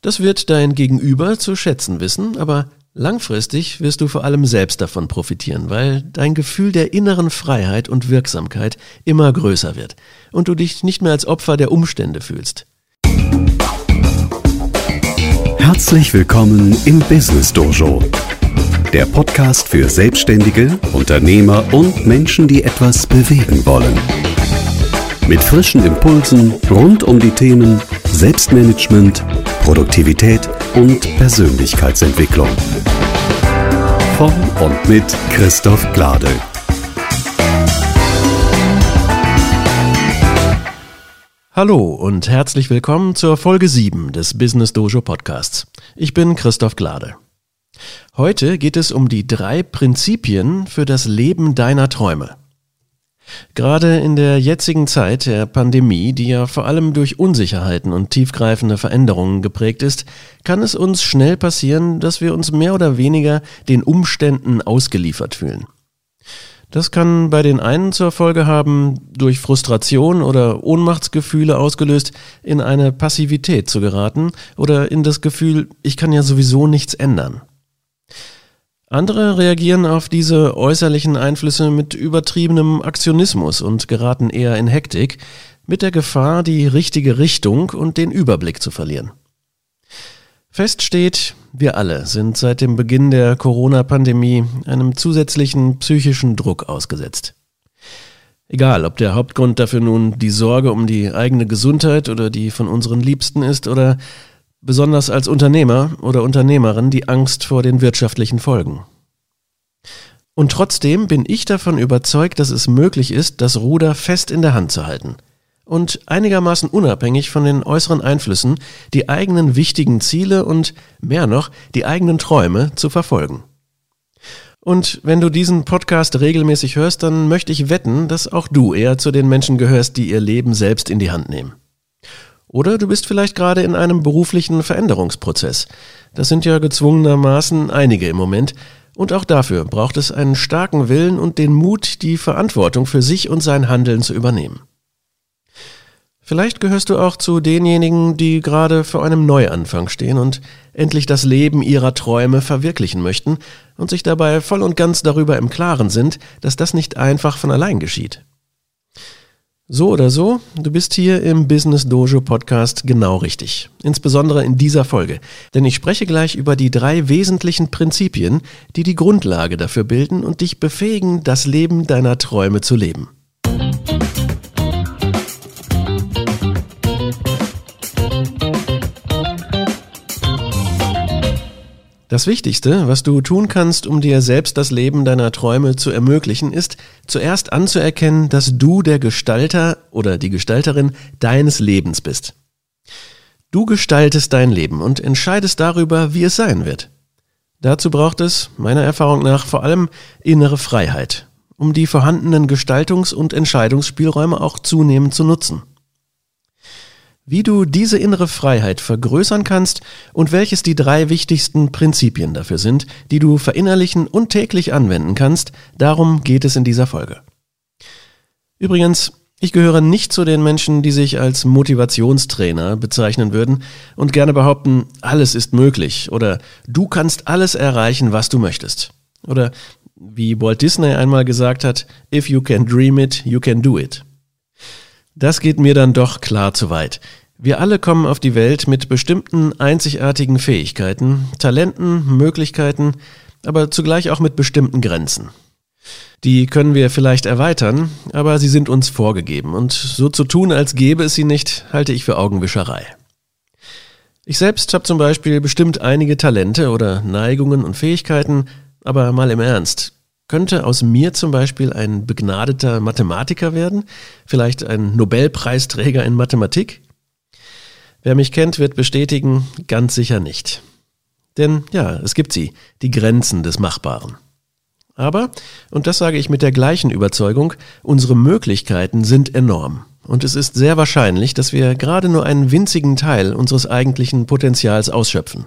Das wird dein Gegenüber zu schätzen wissen, aber langfristig wirst du vor allem selbst davon profitieren, weil dein Gefühl der inneren Freiheit und Wirksamkeit immer größer wird und du dich nicht mehr als Opfer der Umstände fühlst. Herzlich willkommen im Business Dojo, der Podcast für Selbstständige, Unternehmer und Menschen, die etwas bewegen wollen. Mit frischen Impulsen rund um die Themen Selbstmanagement, Produktivität und Persönlichkeitsentwicklung. Von und mit Christoph Glade. Hallo und herzlich willkommen zur Folge 7 des Business Dojo Podcasts. Ich bin Christoph Glade. Heute geht es um die drei Prinzipien für das Leben deiner Träume. Gerade in der jetzigen Zeit der Pandemie, die ja vor allem durch Unsicherheiten und tiefgreifende Veränderungen geprägt ist, kann es uns schnell passieren, dass wir uns mehr oder weniger den Umständen ausgeliefert fühlen. Das kann bei den einen zur Folge haben, durch Frustration oder Ohnmachtsgefühle ausgelöst, in eine Passivität zu geraten oder in das Gefühl, ich kann ja sowieso nichts ändern. Andere reagieren auf diese äußerlichen Einflüsse mit übertriebenem Aktionismus und geraten eher in Hektik, mit der Gefahr, die richtige Richtung und den Überblick zu verlieren. Fest steht, wir alle sind seit dem Beginn der Corona-Pandemie einem zusätzlichen psychischen Druck ausgesetzt. Egal, ob der Hauptgrund dafür nun die Sorge um die eigene Gesundheit oder die von unseren Liebsten ist oder besonders als Unternehmer oder Unternehmerin die Angst vor den wirtschaftlichen Folgen. Und trotzdem bin ich davon überzeugt, dass es möglich ist, das Ruder fest in der Hand zu halten und einigermaßen unabhängig von den äußeren Einflüssen die eigenen wichtigen Ziele und mehr noch die eigenen Träume zu verfolgen. Und wenn du diesen Podcast regelmäßig hörst, dann möchte ich wetten, dass auch du eher zu den Menschen gehörst, die ihr Leben selbst in die Hand nehmen. Oder du bist vielleicht gerade in einem beruflichen Veränderungsprozess. Das sind ja gezwungenermaßen einige im Moment. Und auch dafür braucht es einen starken Willen und den Mut, die Verantwortung für sich und sein Handeln zu übernehmen. Vielleicht gehörst du auch zu denjenigen, die gerade vor einem Neuanfang stehen und endlich das Leben ihrer Träume verwirklichen möchten und sich dabei voll und ganz darüber im Klaren sind, dass das nicht einfach von allein geschieht. So oder so, du bist hier im Business Dojo Podcast genau richtig. Insbesondere in dieser Folge. Denn ich spreche gleich über die drei wesentlichen Prinzipien, die die Grundlage dafür bilden und dich befähigen, das Leben deiner Träume zu leben. Das Wichtigste, was du tun kannst, um dir selbst das Leben deiner Träume zu ermöglichen, ist zuerst anzuerkennen, dass du der Gestalter oder die Gestalterin deines Lebens bist. Du gestaltest dein Leben und entscheidest darüber, wie es sein wird. Dazu braucht es, meiner Erfahrung nach, vor allem innere Freiheit, um die vorhandenen Gestaltungs- und Entscheidungsspielräume auch zunehmend zu nutzen wie du diese innere Freiheit vergrößern kannst und welches die drei wichtigsten Prinzipien dafür sind, die du verinnerlichen und täglich anwenden kannst, darum geht es in dieser Folge. Übrigens, ich gehöre nicht zu den Menschen, die sich als Motivationstrainer bezeichnen würden und gerne behaupten, alles ist möglich oder du kannst alles erreichen, was du möchtest. Oder wie Walt Disney einmal gesagt hat, if you can dream it, you can do it. Das geht mir dann doch klar zu weit. Wir alle kommen auf die Welt mit bestimmten einzigartigen Fähigkeiten, Talenten, Möglichkeiten, aber zugleich auch mit bestimmten Grenzen. Die können wir vielleicht erweitern, aber sie sind uns vorgegeben und so zu tun, als gäbe es sie nicht, halte ich für Augenwischerei. Ich selbst habe zum Beispiel bestimmt einige Talente oder Neigungen und Fähigkeiten, aber mal im Ernst, könnte aus mir zum Beispiel ein begnadeter Mathematiker werden? Vielleicht ein Nobelpreisträger in Mathematik? Wer mich kennt, wird bestätigen, ganz sicher nicht. Denn ja, es gibt sie, die Grenzen des Machbaren. Aber, und das sage ich mit der gleichen Überzeugung, unsere Möglichkeiten sind enorm. Und es ist sehr wahrscheinlich, dass wir gerade nur einen winzigen Teil unseres eigentlichen Potenzials ausschöpfen.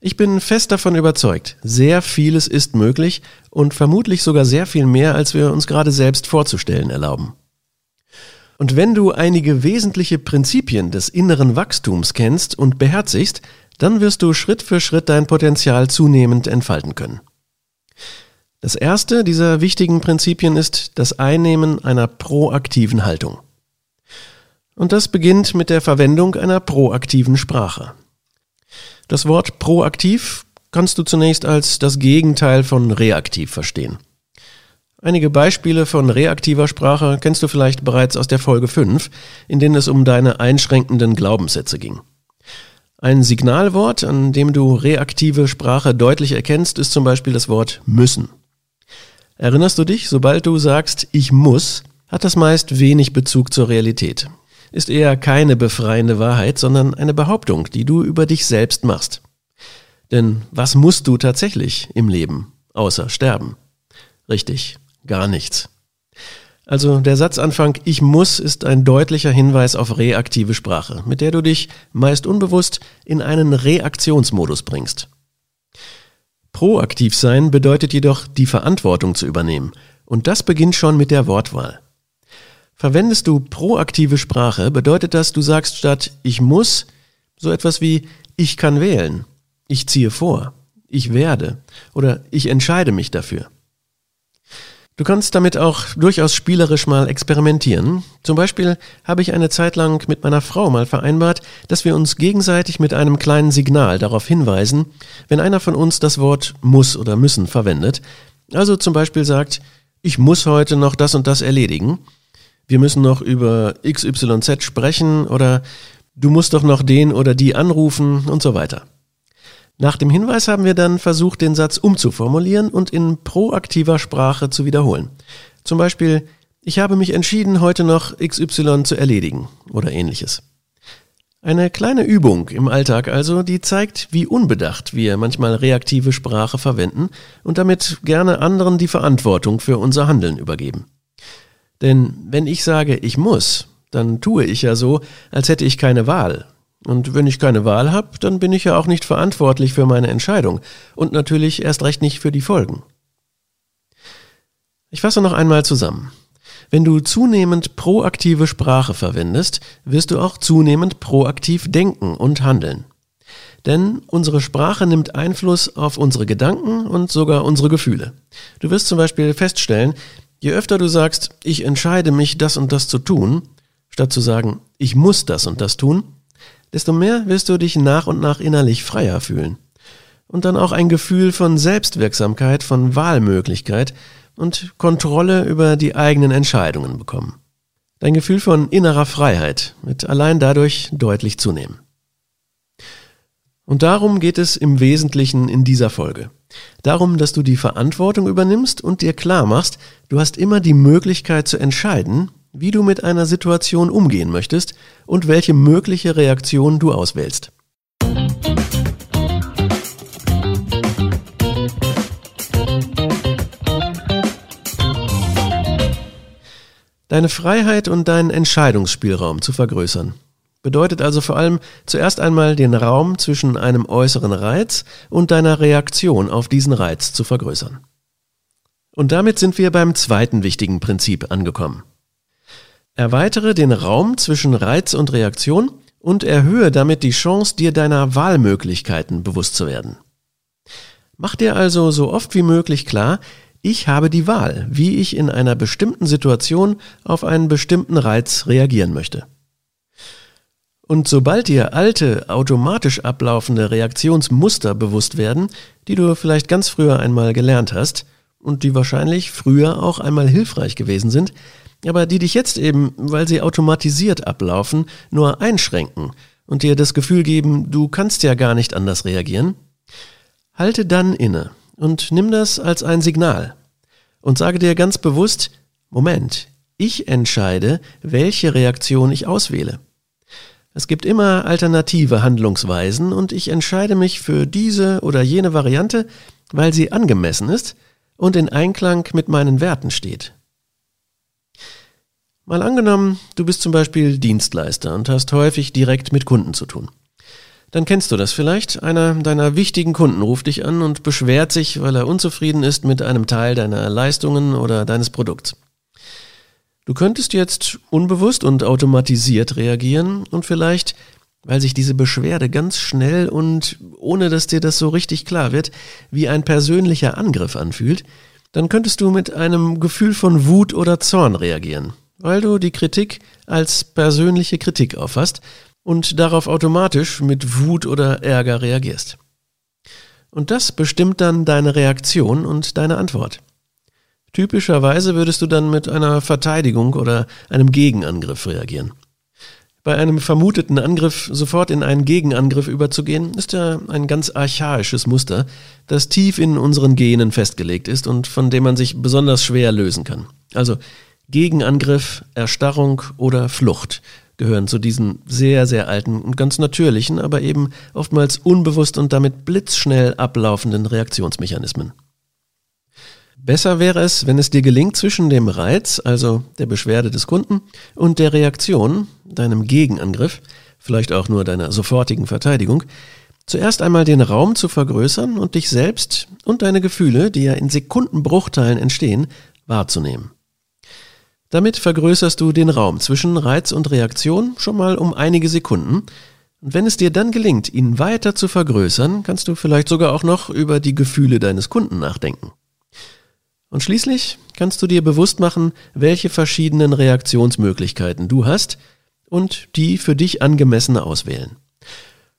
Ich bin fest davon überzeugt, sehr vieles ist möglich und vermutlich sogar sehr viel mehr, als wir uns gerade selbst vorzustellen erlauben. Und wenn du einige wesentliche Prinzipien des inneren Wachstums kennst und beherzigst, dann wirst du Schritt für Schritt dein Potenzial zunehmend entfalten können. Das erste dieser wichtigen Prinzipien ist das Einnehmen einer proaktiven Haltung. Und das beginnt mit der Verwendung einer proaktiven Sprache. Das Wort proaktiv kannst du zunächst als das Gegenteil von reaktiv verstehen. Einige Beispiele von reaktiver Sprache kennst du vielleicht bereits aus der Folge 5, in denen es um deine einschränkenden Glaubenssätze ging. Ein Signalwort, an dem du reaktive Sprache deutlich erkennst, ist zum Beispiel das Wort müssen. Erinnerst du dich, sobald du sagst ich muss, hat das meist wenig Bezug zur Realität. Ist eher keine befreiende Wahrheit, sondern eine Behauptung, die du über dich selbst machst. Denn was musst du tatsächlich im Leben, außer sterben? Richtig, gar nichts. Also der Satzanfang Ich muss ist ein deutlicher Hinweis auf reaktive Sprache, mit der du dich meist unbewusst in einen Reaktionsmodus bringst. Proaktiv sein bedeutet jedoch, die Verantwortung zu übernehmen, und das beginnt schon mit der Wortwahl. Verwendest du proaktive Sprache, bedeutet das, du sagst statt ich muss so etwas wie ich kann wählen, ich ziehe vor, ich werde oder ich entscheide mich dafür. Du kannst damit auch durchaus spielerisch mal experimentieren. Zum Beispiel habe ich eine Zeit lang mit meiner Frau mal vereinbart, dass wir uns gegenseitig mit einem kleinen Signal darauf hinweisen, wenn einer von uns das Wort muss oder müssen verwendet. Also zum Beispiel sagt, ich muss heute noch das und das erledigen. Wir müssen noch über XYZ sprechen oder du musst doch noch den oder die anrufen und so weiter. Nach dem Hinweis haben wir dann versucht, den Satz umzuformulieren und in proaktiver Sprache zu wiederholen. Zum Beispiel, ich habe mich entschieden, heute noch XY zu erledigen oder ähnliches. Eine kleine Übung im Alltag also, die zeigt, wie unbedacht wir manchmal reaktive Sprache verwenden und damit gerne anderen die Verantwortung für unser Handeln übergeben. Denn wenn ich sage, ich muss, dann tue ich ja so, als hätte ich keine Wahl und wenn ich keine Wahl habe, dann bin ich ja auch nicht verantwortlich für meine Entscheidung und natürlich erst recht nicht für die Folgen. Ich fasse noch einmal zusammen. Wenn du zunehmend proaktive Sprache verwendest, wirst du auch zunehmend proaktiv denken und handeln. Denn unsere Sprache nimmt Einfluss auf unsere Gedanken und sogar unsere Gefühle. Du wirst zum Beispiel feststellen, je öfter du sagst, ich entscheide mich, das und das zu tun, statt zu sagen, ich muss das und das tun, desto mehr wirst du dich nach und nach innerlich freier fühlen. Und dann auch ein Gefühl von Selbstwirksamkeit, von Wahlmöglichkeit und Kontrolle über die eigenen Entscheidungen bekommen. Dein Gefühl von innerer Freiheit wird allein dadurch deutlich zunehmen. Und darum geht es im Wesentlichen in dieser Folge. Darum, dass du die Verantwortung übernimmst und dir klar machst, du hast immer die Möglichkeit zu entscheiden, wie du mit einer Situation umgehen möchtest und welche mögliche Reaktion du auswählst. Deine Freiheit und deinen Entscheidungsspielraum zu vergrößern. Bedeutet also vor allem zuerst einmal den Raum zwischen einem äußeren Reiz und deiner Reaktion auf diesen Reiz zu vergrößern. Und damit sind wir beim zweiten wichtigen Prinzip angekommen. Erweitere den Raum zwischen Reiz und Reaktion und erhöhe damit die Chance, dir deiner Wahlmöglichkeiten bewusst zu werden. Mach dir also so oft wie möglich klar, ich habe die Wahl, wie ich in einer bestimmten Situation auf einen bestimmten Reiz reagieren möchte. Und sobald dir alte, automatisch ablaufende Reaktionsmuster bewusst werden, die du vielleicht ganz früher einmal gelernt hast und die wahrscheinlich früher auch einmal hilfreich gewesen sind, aber die dich jetzt eben, weil sie automatisiert ablaufen, nur einschränken und dir das Gefühl geben, du kannst ja gar nicht anders reagieren, halte dann inne und nimm das als ein Signal und sage dir ganz bewusst, Moment, ich entscheide, welche Reaktion ich auswähle. Es gibt immer alternative Handlungsweisen und ich entscheide mich für diese oder jene Variante, weil sie angemessen ist und in Einklang mit meinen Werten steht. Mal angenommen, du bist zum Beispiel Dienstleister und hast häufig direkt mit Kunden zu tun. Dann kennst du das vielleicht. Einer deiner wichtigen Kunden ruft dich an und beschwert sich, weil er unzufrieden ist mit einem Teil deiner Leistungen oder deines Produkts. Du könntest jetzt unbewusst und automatisiert reagieren und vielleicht, weil sich diese Beschwerde ganz schnell und ohne dass dir das so richtig klar wird, wie ein persönlicher Angriff anfühlt, dann könntest du mit einem Gefühl von Wut oder Zorn reagieren, weil du die Kritik als persönliche Kritik auffasst und darauf automatisch mit Wut oder Ärger reagierst. Und das bestimmt dann deine Reaktion und deine Antwort. Typischerweise würdest du dann mit einer Verteidigung oder einem Gegenangriff reagieren. Bei einem vermuteten Angriff sofort in einen Gegenangriff überzugehen, ist ja ein ganz archaisches Muster, das tief in unseren Genen festgelegt ist und von dem man sich besonders schwer lösen kann. Also Gegenangriff, Erstarrung oder Flucht gehören zu diesen sehr, sehr alten und ganz natürlichen, aber eben oftmals unbewusst und damit blitzschnell ablaufenden Reaktionsmechanismen. Besser wäre es, wenn es dir gelingt, zwischen dem Reiz, also der Beschwerde des Kunden, und der Reaktion, deinem Gegenangriff, vielleicht auch nur deiner sofortigen Verteidigung, zuerst einmal den Raum zu vergrößern und dich selbst und deine Gefühle, die ja in Sekundenbruchteilen entstehen, wahrzunehmen. Damit vergrößerst du den Raum zwischen Reiz und Reaktion schon mal um einige Sekunden. Und wenn es dir dann gelingt, ihn weiter zu vergrößern, kannst du vielleicht sogar auch noch über die Gefühle deines Kunden nachdenken. Und schließlich kannst du dir bewusst machen, welche verschiedenen Reaktionsmöglichkeiten du hast und die für dich angemessene auswählen.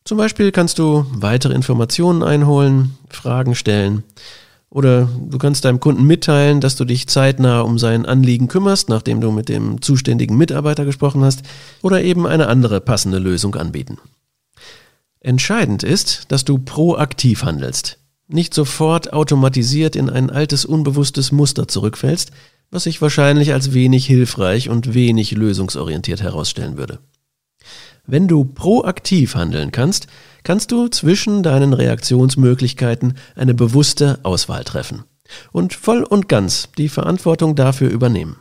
Zum Beispiel kannst du weitere Informationen einholen, Fragen stellen oder du kannst deinem Kunden mitteilen, dass du dich zeitnah um sein Anliegen kümmerst, nachdem du mit dem zuständigen Mitarbeiter gesprochen hast, oder eben eine andere passende Lösung anbieten. Entscheidend ist, dass du proaktiv handelst nicht sofort automatisiert in ein altes unbewusstes Muster zurückfällst, was sich wahrscheinlich als wenig hilfreich und wenig lösungsorientiert herausstellen würde. Wenn du proaktiv handeln kannst, kannst du zwischen deinen Reaktionsmöglichkeiten eine bewusste Auswahl treffen und voll und ganz die Verantwortung dafür übernehmen.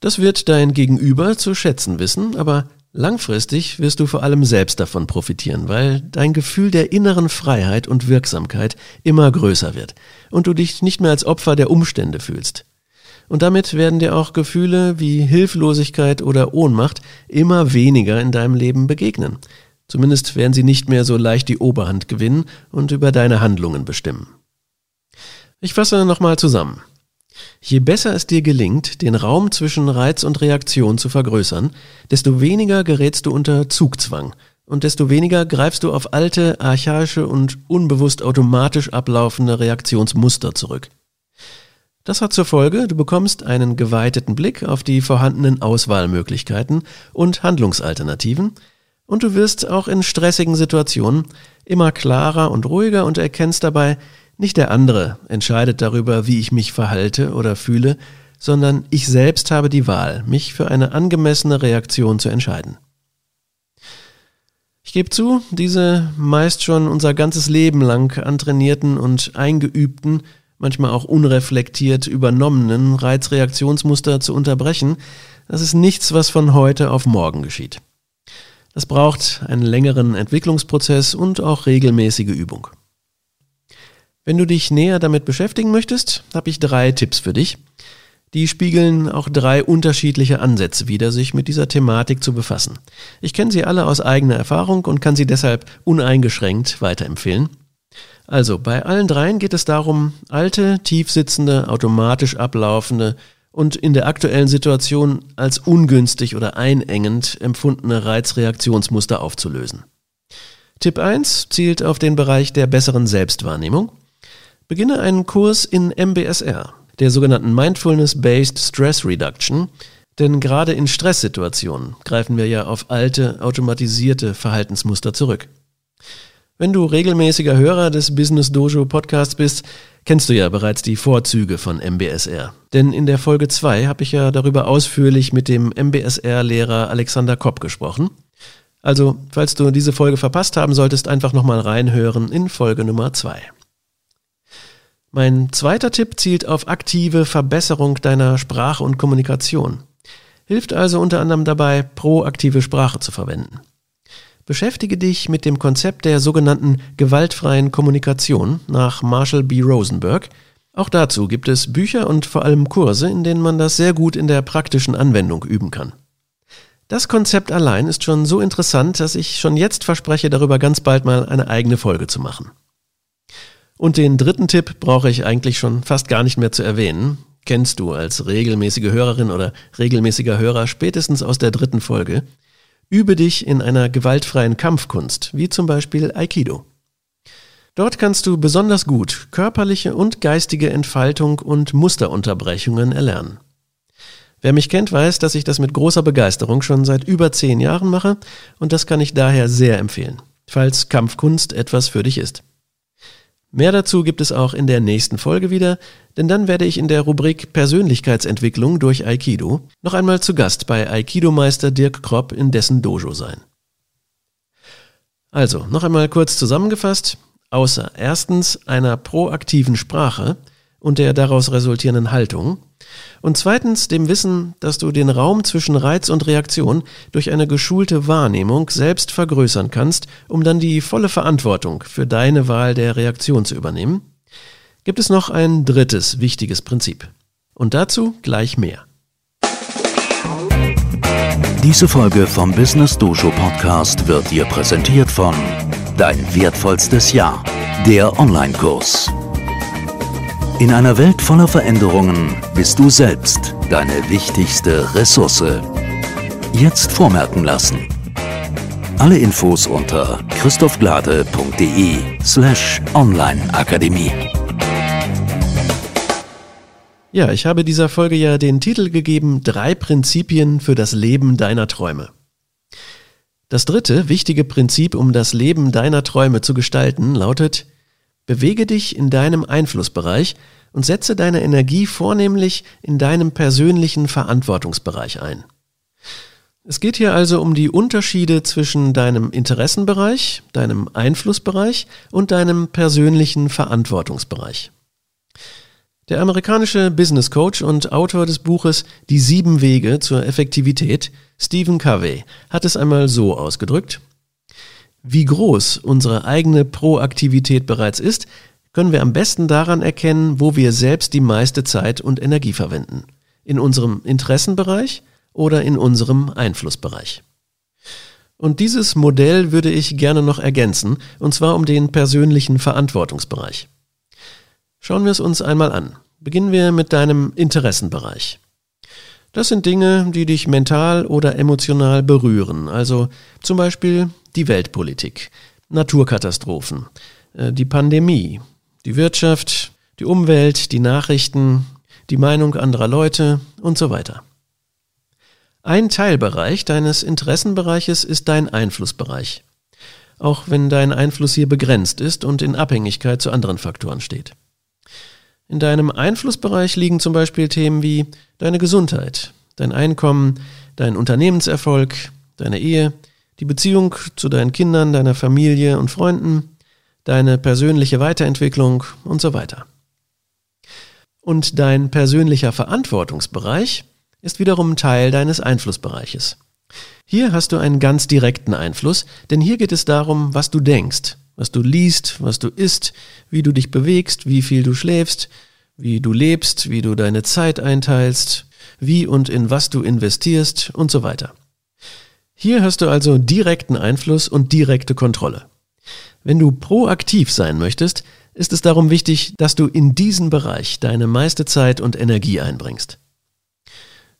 Das wird dein Gegenüber zu schätzen wissen, aber Langfristig wirst du vor allem selbst davon profitieren, weil dein Gefühl der inneren Freiheit und Wirksamkeit immer größer wird und du dich nicht mehr als Opfer der Umstände fühlst. Und damit werden dir auch Gefühle wie Hilflosigkeit oder Ohnmacht immer weniger in deinem Leben begegnen. Zumindest werden sie nicht mehr so leicht die Oberhand gewinnen und über deine Handlungen bestimmen. Ich fasse nochmal zusammen. Je besser es dir gelingt, den Raum zwischen Reiz und Reaktion zu vergrößern, desto weniger gerätst du unter Zugzwang und desto weniger greifst du auf alte, archaische und unbewusst automatisch ablaufende Reaktionsmuster zurück. Das hat zur Folge, du bekommst einen geweiteten Blick auf die vorhandenen Auswahlmöglichkeiten und Handlungsalternativen und du wirst auch in stressigen Situationen immer klarer und ruhiger und erkennst dabei, nicht der andere entscheidet darüber, wie ich mich verhalte oder fühle, sondern ich selbst habe die Wahl, mich für eine angemessene Reaktion zu entscheiden. Ich gebe zu, diese meist schon unser ganzes Leben lang antrainierten und eingeübten, manchmal auch unreflektiert übernommenen Reizreaktionsmuster zu unterbrechen, das ist nichts, was von heute auf morgen geschieht. Das braucht einen längeren Entwicklungsprozess und auch regelmäßige Übung. Wenn du dich näher damit beschäftigen möchtest, habe ich drei Tipps für dich. Die spiegeln auch drei unterschiedliche Ansätze wider, sich mit dieser Thematik zu befassen. Ich kenne sie alle aus eigener Erfahrung und kann sie deshalb uneingeschränkt weiterempfehlen. Also, bei allen dreien geht es darum, alte, tiefsitzende, automatisch ablaufende und in der aktuellen Situation als ungünstig oder einengend empfundene Reizreaktionsmuster aufzulösen. Tipp 1 zielt auf den Bereich der besseren Selbstwahrnehmung. Beginne einen Kurs in MBSR, der sogenannten Mindfulness-Based Stress Reduction, denn gerade in Stresssituationen greifen wir ja auf alte, automatisierte Verhaltensmuster zurück. Wenn du regelmäßiger Hörer des Business Dojo Podcasts bist, kennst du ja bereits die Vorzüge von MBSR. Denn in der Folge 2 habe ich ja darüber ausführlich mit dem MBSR-Lehrer Alexander Kopp gesprochen. Also, falls du diese Folge verpasst haben solltest, einfach nochmal reinhören in Folge Nummer 2. Mein zweiter Tipp zielt auf aktive Verbesserung deiner Sprache und Kommunikation. Hilft also unter anderem dabei, proaktive Sprache zu verwenden. Beschäftige dich mit dem Konzept der sogenannten gewaltfreien Kommunikation nach Marshall B. Rosenberg, Auch dazu gibt es Bücher und vor allem Kurse, in denen man das sehr gut in der praktischen Anwendung üben kann. Das Konzept allein ist schon so interessant, dass ich schon jetzt verspreche, darüber ganz bald mal eine eigene Folge zu machen. Und den dritten Tipp brauche ich eigentlich schon fast gar nicht mehr zu erwähnen. Kennst du als regelmäßige Hörerin oder regelmäßiger Hörer spätestens aus der dritten Folge. Übe dich in einer gewaltfreien Kampfkunst, wie zum Beispiel Aikido. Dort kannst du besonders gut körperliche und geistige Entfaltung und Musterunterbrechungen erlernen. Wer mich kennt, weiß, dass ich das mit großer Begeisterung schon seit über zehn Jahren mache und das kann ich daher sehr empfehlen, falls Kampfkunst etwas für dich ist. Mehr dazu gibt es auch in der nächsten Folge wieder, denn dann werde ich in der Rubrik Persönlichkeitsentwicklung durch Aikido noch einmal zu Gast bei Aikido-Meister Dirk Kropp in dessen Dojo sein. Also, noch einmal kurz zusammengefasst, außer erstens einer proaktiven Sprache und der daraus resultierenden Haltung und zweitens dem Wissen, dass du den Raum zwischen Reiz und Reaktion durch eine geschulte Wahrnehmung selbst vergrößern kannst, um dann die volle Verantwortung für deine Wahl der Reaktion zu übernehmen, gibt es noch ein drittes wichtiges Prinzip. Und dazu gleich mehr. Diese Folge vom Business Dojo Podcast wird dir präsentiert von Dein wertvollstes Jahr, der Online-Kurs. In einer Welt voller Veränderungen bist du selbst deine wichtigste Ressource. Jetzt vormerken lassen. Alle Infos unter christophglade.de slash onlineakademie. Ja, ich habe dieser Folge ja den Titel gegeben Drei Prinzipien für das Leben deiner Träume. Das dritte wichtige Prinzip, um das Leben deiner Träume zu gestalten, lautet, bewege dich in deinem Einflussbereich und setze deine Energie vornehmlich in deinem persönlichen Verantwortungsbereich ein. Es geht hier also um die Unterschiede zwischen deinem Interessenbereich, deinem Einflussbereich und deinem persönlichen Verantwortungsbereich. Der amerikanische Business Coach und Autor des Buches Die sieben Wege zur Effektivität, Stephen Covey, hat es einmal so ausgedrückt. Wie groß unsere eigene Proaktivität bereits ist, können wir am besten daran erkennen, wo wir selbst die meiste Zeit und Energie verwenden. In unserem Interessenbereich oder in unserem Einflussbereich. Und dieses Modell würde ich gerne noch ergänzen, und zwar um den persönlichen Verantwortungsbereich. Schauen wir es uns einmal an. Beginnen wir mit deinem Interessenbereich. Das sind Dinge, die dich mental oder emotional berühren, also zum Beispiel die Weltpolitik, Naturkatastrophen, äh, die Pandemie, die Wirtschaft, die Umwelt, die Nachrichten, die Meinung anderer Leute und so weiter. Ein Teilbereich deines Interessenbereiches ist dein Einflussbereich, auch wenn dein Einfluss hier begrenzt ist und in Abhängigkeit zu anderen Faktoren steht. In deinem Einflussbereich liegen zum Beispiel Themen wie deine Gesundheit, dein Einkommen, dein Unternehmenserfolg, deine Ehe, die Beziehung zu deinen Kindern, deiner Familie und Freunden, deine persönliche Weiterentwicklung und so weiter. Und dein persönlicher Verantwortungsbereich ist wiederum Teil deines Einflussbereiches. Hier hast du einen ganz direkten Einfluss, denn hier geht es darum, was du denkst, was du liest, was du isst, wie du dich bewegst, wie viel du schläfst, wie du lebst, wie du deine Zeit einteilst, wie und in was du investierst und so weiter. Hier hast du also direkten Einfluss und direkte Kontrolle. Wenn du proaktiv sein möchtest, ist es darum wichtig, dass du in diesen Bereich deine meiste Zeit und Energie einbringst.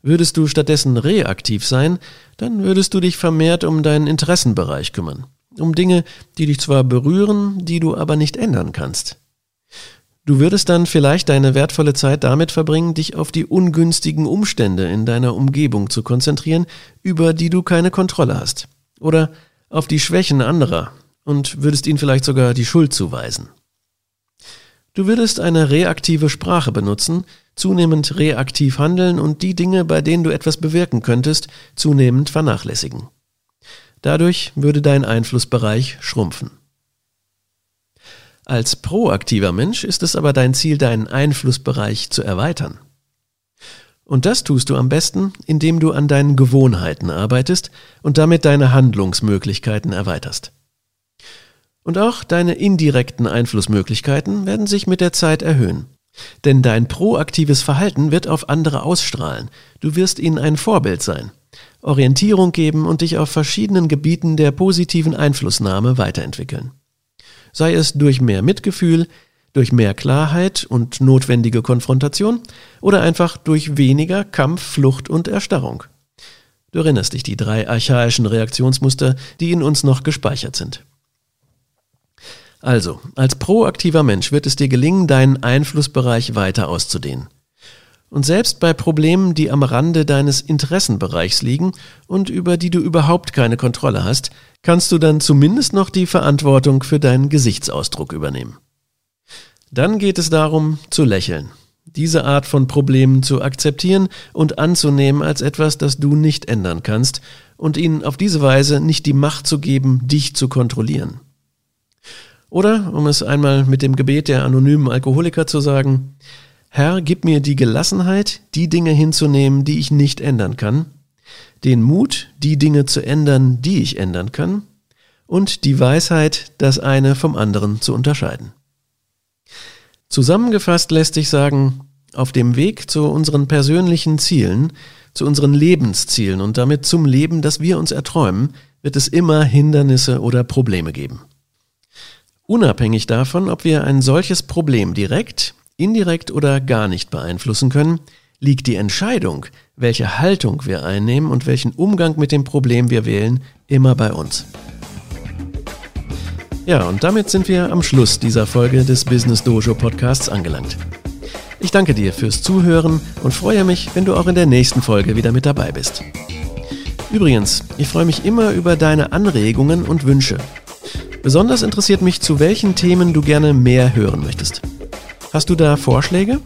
Würdest du stattdessen reaktiv sein, dann würdest du dich vermehrt um deinen Interessenbereich kümmern um Dinge, die dich zwar berühren, die du aber nicht ändern kannst. Du würdest dann vielleicht deine wertvolle Zeit damit verbringen, dich auf die ungünstigen Umstände in deiner Umgebung zu konzentrieren, über die du keine Kontrolle hast. Oder auf die Schwächen anderer und würdest ihnen vielleicht sogar die Schuld zuweisen. Du würdest eine reaktive Sprache benutzen, zunehmend reaktiv handeln und die Dinge, bei denen du etwas bewirken könntest, zunehmend vernachlässigen. Dadurch würde dein Einflussbereich schrumpfen. Als proaktiver Mensch ist es aber dein Ziel, deinen Einflussbereich zu erweitern. Und das tust du am besten, indem du an deinen Gewohnheiten arbeitest und damit deine Handlungsmöglichkeiten erweiterst. Und auch deine indirekten Einflussmöglichkeiten werden sich mit der Zeit erhöhen. Denn dein proaktives Verhalten wird auf andere ausstrahlen. Du wirst ihnen ein Vorbild sein, Orientierung geben und dich auf verschiedenen Gebieten der positiven Einflussnahme weiterentwickeln. Sei es durch mehr Mitgefühl, durch mehr Klarheit und notwendige Konfrontation oder einfach durch weniger Kampf, Flucht und Erstarrung. Du erinnerst dich die drei archaischen Reaktionsmuster, die in uns noch gespeichert sind. Also, als proaktiver Mensch wird es dir gelingen, deinen Einflussbereich weiter auszudehnen. Und selbst bei Problemen, die am Rande deines Interessenbereichs liegen und über die du überhaupt keine Kontrolle hast, kannst du dann zumindest noch die Verantwortung für deinen Gesichtsausdruck übernehmen. Dann geht es darum, zu lächeln, diese Art von Problemen zu akzeptieren und anzunehmen als etwas, das du nicht ändern kannst und ihnen auf diese Weise nicht die Macht zu geben, dich zu kontrollieren. Oder, um es einmal mit dem Gebet der anonymen Alkoholiker zu sagen, Herr, gib mir die Gelassenheit, die Dinge hinzunehmen, die ich nicht ändern kann, den Mut, die Dinge zu ändern, die ich ändern kann, und die Weisheit, das eine vom anderen zu unterscheiden. Zusammengefasst lässt sich sagen, auf dem Weg zu unseren persönlichen Zielen, zu unseren Lebenszielen und damit zum Leben, das wir uns erträumen, wird es immer Hindernisse oder Probleme geben. Unabhängig davon, ob wir ein solches Problem direkt, indirekt oder gar nicht beeinflussen können, liegt die Entscheidung, welche Haltung wir einnehmen und welchen Umgang mit dem Problem wir wählen, immer bei uns. Ja, und damit sind wir am Schluss dieser Folge des Business Dojo Podcasts angelangt. Ich danke dir fürs Zuhören und freue mich, wenn du auch in der nächsten Folge wieder mit dabei bist. Übrigens, ich freue mich immer über deine Anregungen und Wünsche. Besonders interessiert mich, zu welchen Themen du gerne mehr hören möchtest. Hast du da Vorschläge?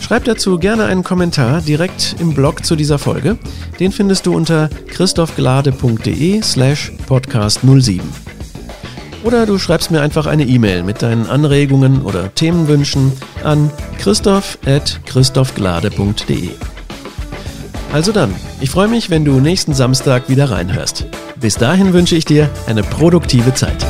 Schreib dazu gerne einen Kommentar direkt im Blog zu dieser Folge. Den findest du unter christophglade.de slash podcast 07. Oder du schreibst mir einfach eine E-Mail mit deinen Anregungen oder Themenwünschen an christoph.christophglade.de. Also dann, ich freue mich, wenn du nächsten Samstag wieder reinhörst. Bis dahin wünsche ich dir eine produktive Zeit.